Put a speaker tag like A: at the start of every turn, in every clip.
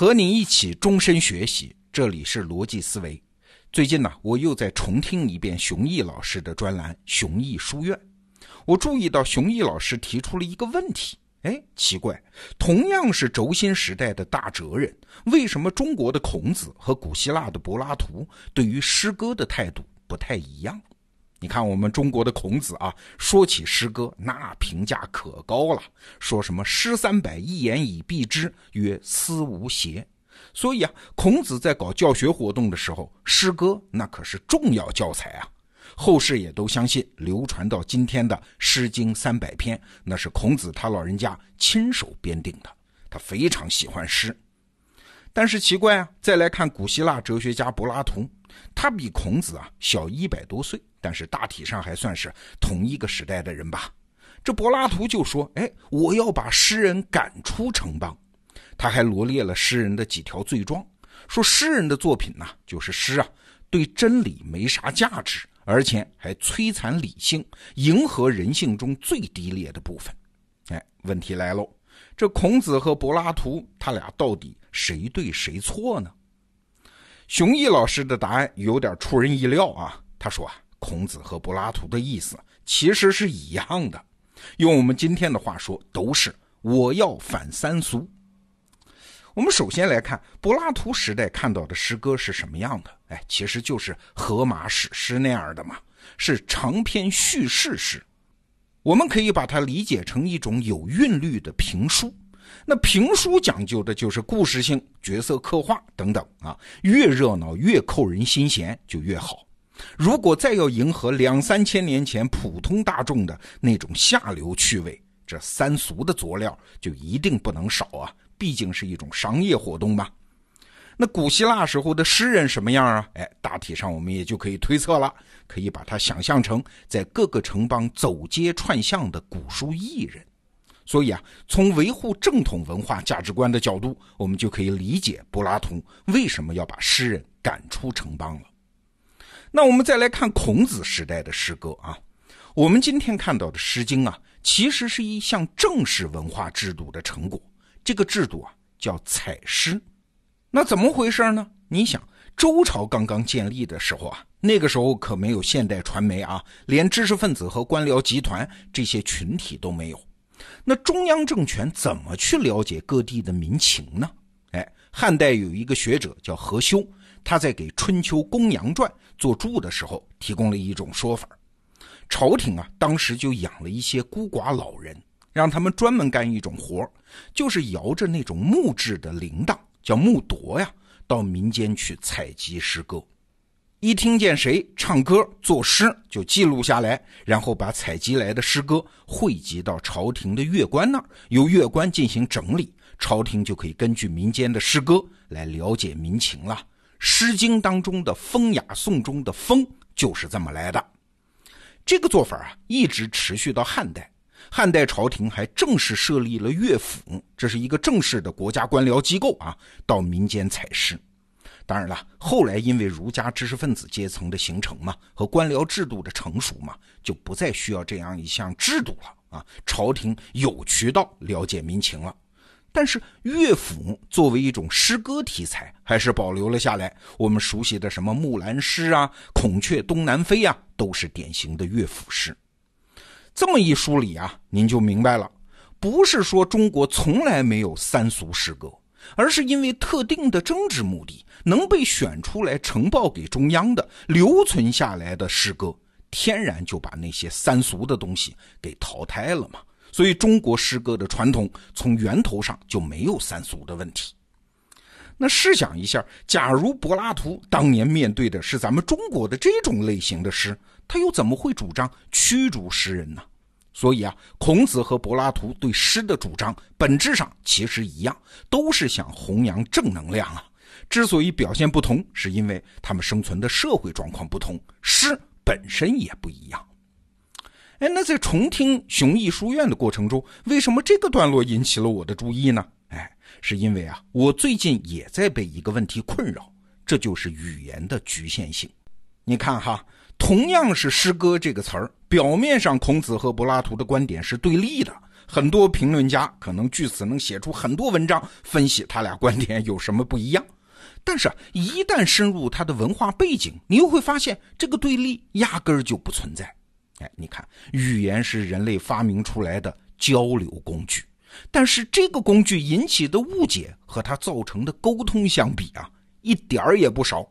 A: 和你一起终身学习，这里是逻辑思维。最近呢，我又在重听一遍熊毅老师的专栏《熊毅书院》，我注意到熊毅老师提出了一个问题：哎，奇怪，同样是轴心时代的大哲人，为什么中国的孔子和古希腊的柏拉图对于诗歌的态度不太一样？你看，我们中国的孔子啊，说起诗歌，那评价可高了，说什么“诗三百，一言以蔽之，曰思无邪”。所以啊，孔子在搞教学活动的时候，诗歌那可是重要教材啊。后世也都相信，流传到今天的《诗经》三百篇，那是孔子他老人家亲手编订的。他非常喜欢诗。但是奇怪啊，再来看古希腊哲学家柏拉图，他比孔子啊小一百多岁。但是大体上还算是同一个时代的人吧。这柏拉图就说：“哎，我要把诗人赶出城邦。”他还罗列了诗人的几条罪状，说诗人的作品呢，就是诗啊，对真理没啥价值，而且还摧残理性，迎合人性中最低劣的部分。哎，问题来喽，这孔子和柏拉图他俩到底谁对谁错呢？熊毅老师的答案有点出人意料啊，他说啊。孔子和柏拉图的意思其实是一样的，用我们今天的话说，都是我要反三俗。我们首先来看柏拉图时代看到的诗歌是什么样的？哎，其实就是荷马史诗那样的嘛，是长篇叙事诗。我们可以把它理解成一种有韵律的评书。那评书讲究的就是故事性、角色刻画等等啊，越热闹越扣人心弦就越好。如果再要迎合两三千年前普通大众的那种下流趣味，这三俗的佐料就一定不能少啊！毕竟是一种商业活动嘛。那古希腊时候的诗人什么样啊？哎，大体上我们也就可以推测了，可以把它想象成在各个城邦走街串巷的古书艺人。所以啊，从维护正统文化价值观的角度，我们就可以理解柏拉图为什么要把诗人赶出城邦了。那我们再来看孔子时代的诗歌啊，我们今天看到的《诗经》啊，其实是一项正式文化制度的成果。这个制度啊，叫采诗。那怎么回事呢？你想，周朝刚刚建立的时候啊，那个时候可没有现代传媒啊，连知识分子和官僚集团这些群体都没有。那中央政权怎么去了解各地的民情呢？哎，汉代有一个学者叫何修。他在给《春秋公羊传》做注的时候，提供了一种说法：朝廷啊，当时就养了一些孤寡老人，让他们专门干一种活就是摇着那种木质的铃铛，叫木铎呀，到民间去采集诗歌。一听见谁唱歌作诗，就记录下来，然后把采集来的诗歌汇集到朝廷的乐官那儿，由乐官进行整理，朝廷就可以根据民间的诗歌来了解民情了。《诗经》当中的风雅颂中的“风”就是这么来的。这个做法啊，一直持续到汉代。汉代朝廷还正式设立了乐府，这是一个正式的国家官僚机构啊，到民间采诗。当然了，后来因为儒家知识分子阶层的形成嘛，和官僚制度的成熟嘛，就不再需要这样一项制度了啊。朝廷有渠道了解民情了。但是乐府作为一种诗歌题材，还是保留了下来。我们熟悉的什么《木兰诗》啊，《孔雀东南飞》呀，都是典型的乐府诗。这么一梳理啊，您就明白了，不是说中国从来没有三俗诗歌，而是因为特定的政治目的，能被选出来呈报给中央的、留存下来的诗歌，天然就把那些三俗的东西给淘汰了嘛。所以，中国诗歌的传统从源头上就没有三俗的问题。那试想一下，假如柏拉图当年面对的是咱们中国的这种类型的诗，他又怎么会主张驱逐诗人呢？所以啊，孔子和柏拉图对诗的主张本质上其实一样，都是想弘扬正能量啊。之所以表现不同，是因为他们生存的社会状况不同，诗本身也不一样。哎，那在重听雄毅书院的过程中，为什么这个段落引起了我的注意呢？哎，是因为啊，我最近也在被一个问题困扰，这就是语言的局限性。你看哈，同样是诗歌这个词儿，表面上孔子和柏拉图的观点是对立的，很多评论家可能据此能写出很多文章，分析他俩观点有什么不一样。但是，一旦深入他的文化背景，你又会发现这个对立压根儿就不存在。哎，你看，语言是人类发明出来的交流工具，但是这个工具引起的误解和它造成的沟通相比啊，一点儿也不少。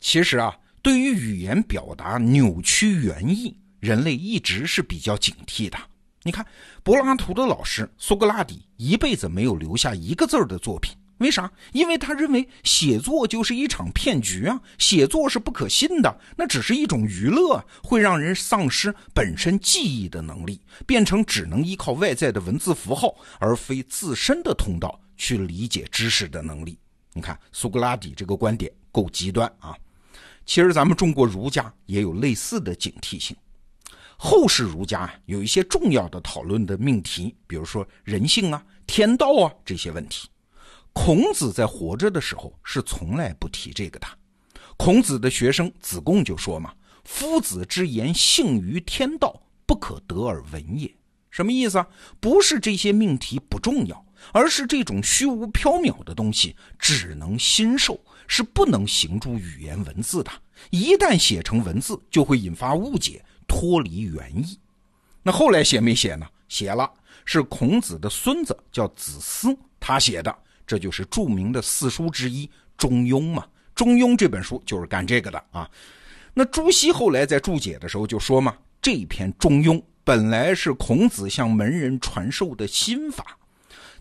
A: 其实啊，对于语言表达扭曲原意，人类一直是比较警惕的。你看，柏拉图的老师苏格拉底一辈子没有留下一个字儿的作品。为啥？因为他认为写作就是一场骗局啊！写作是不可信的，那只是一种娱乐，会让人丧失本身记忆的能力，变成只能依靠外在的文字符号，而非自身的通道去理解知识的能力。你看苏格拉底这个观点够极端啊！其实咱们中国儒家也有类似的警惕性。后世儒家有一些重要的讨论的命题，比如说人性啊、天道啊这些问题。孔子在活着的时候是从来不提这个的。孔子的学生子贡就说嘛：“夫子之言性于天道，不可得而闻也。”什么意思啊？不是这些命题不重要，而是这种虚无缥缈的东西只能心受，是不能行诸语言文字的。一旦写成文字，就会引发误解，脱离原意。那后来写没写呢？写了，是孔子的孙子叫子思，他写的。这就是著名的四书之一《中庸》嘛，《中庸》这本书就是干这个的啊。那朱熹后来在注解的时候就说嘛，这篇《中庸》本来是孔子向门人传授的心法，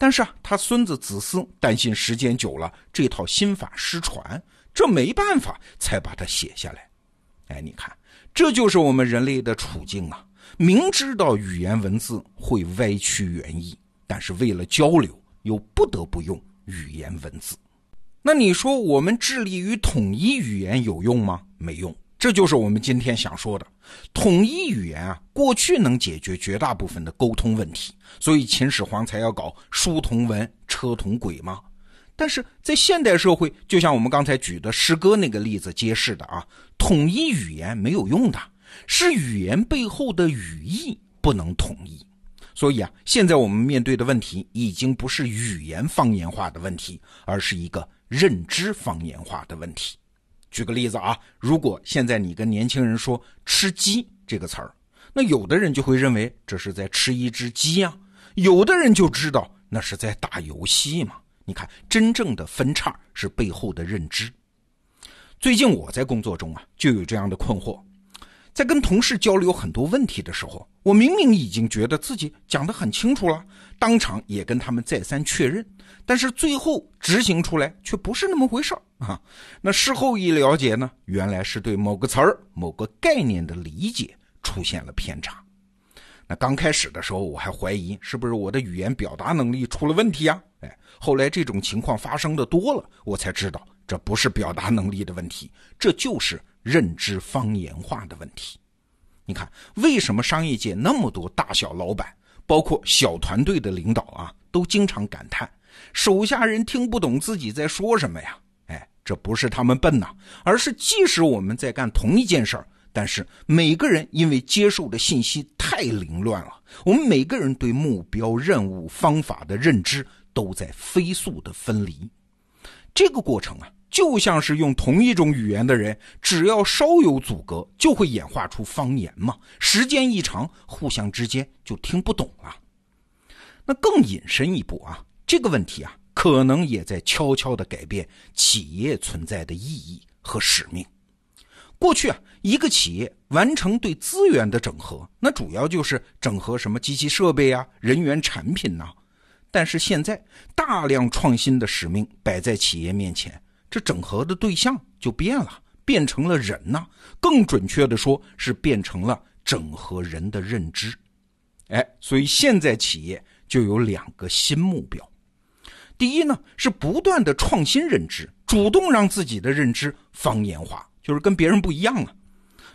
A: 但是啊，他孙子子思担心时间久了这套心法失传，这没办法才把它写下来。哎，你看，这就是我们人类的处境啊！明知道语言文字会歪曲原意，但是为了交流，又不得不用。语言文字，那你说我们致力于统一语言有用吗？没用。这就是我们今天想说的，统一语言啊，过去能解决绝大部分的沟通问题，所以秦始皇才要搞书同文，车同轨嘛。但是在现代社会，就像我们刚才举的诗歌那个例子揭示的啊，统一语言没有用的，是语言背后的语义不能统一。所以啊，现在我们面对的问题已经不是语言方言化的问题，而是一个认知方言化的问题。举个例子啊，如果现在你跟年轻人说“吃鸡”这个词儿，那有的人就会认为这是在吃一只鸡呀，有的人就知道那是在打游戏嘛。你看，真正的分叉是背后的认知。最近我在工作中啊，就有这样的困惑。在跟同事交流很多问题的时候，我明明已经觉得自己讲得很清楚了，当场也跟他们再三确认，但是最后执行出来却不是那么回事儿啊！那事后一了解呢，原来是对某个词儿、某个概念的理解出现了偏差。那刚开始的时候，我还怀疑是不是我的语言表达能力出了问题啊？哎，后来这种情况发生的多了，我才知道这不是表达能力的问题，这就是。认知方言化的问题，你看，为什么商业界那么多大小老板，包括小团队的领导啊，都经常感叹手下人听不懂自己在说什么呀？哎，这不是他们笨呐，而是即使我们在干同一件事儿，但是每个人因为接受的信息太凌乱了，我们每个人对目标、任务、方法的认知都在飞速的分离，这个过程啊。就像是用同一种语言的人，只要稍有阻隔，就会演化出方言嘛。时间一长，互相之间就听不懂了。那更引申一步啊，这个问题啊，可能也在悄悄地改变企业存在的意义和使命。过去啊，一个企业完成对资源的整合，那主要就是整合什么机器设备啊、人员、产品呐。但是现在，大量创新的使命摆在企业面前。这整合的对象就变了，变成了人呐。更准确的说，是变成了整合人的认知。哎，所以现在企业就有两个新目标。第一呢，是不断的创新认知，主动让自己的认知方言化，就是跟别人不一样啊。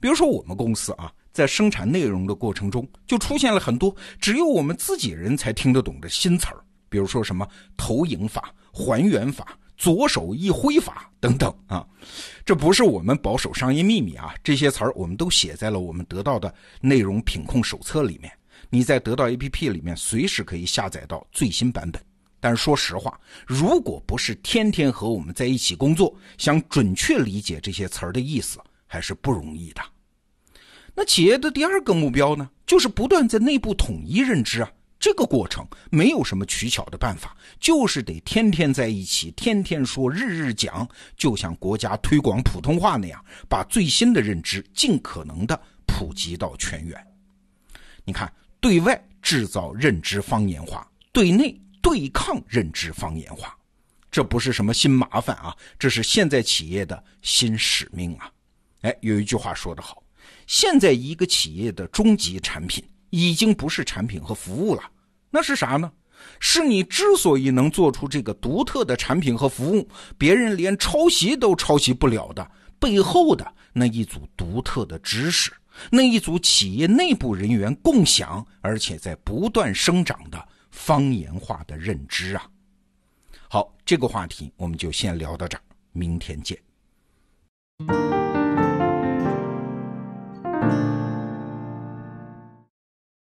A: 比如说我们公司啊，在生产内容的过程中，就出现了很多只有我们自己人才听得懂的新词儿，比如说什么投影法、还原法。左手一挥法等等啊，这不是我们保守商业秘密啊，这些词儿我们都写在了我们得到的内容品控手册里面。你在得到 APP 里面随时可以下载到最新版本。但是说实话，如果不是天天和我们在一起工作，想准确理解这些词儿的意思，还是不容易的。那企业的第二个目标呢，就是不断在内部统一认知啊。这个过程没有什么取巧的办法，就是得天天在一起，天天说，日日讲，就像国家推广普通话那样，把最新的认知尽可能的普及到全员。你看，对外制造认知方言化，对内对抗认知方言化，这不是什么新麻烦啊，这是现在企业的新使命啊。哎，有一句话说得好，现在一个企业的终极产品。已经不是产品和服务了，那是啥呢？是你之所以能做出这个独特的产品和服务，别人连抄袭都抄袭不了的背后的那一组独特的知识，那一组企业内部人员共享而且在不断生长的方言化的认知啊！好，这个话题我们就先聊到这儿，明天见。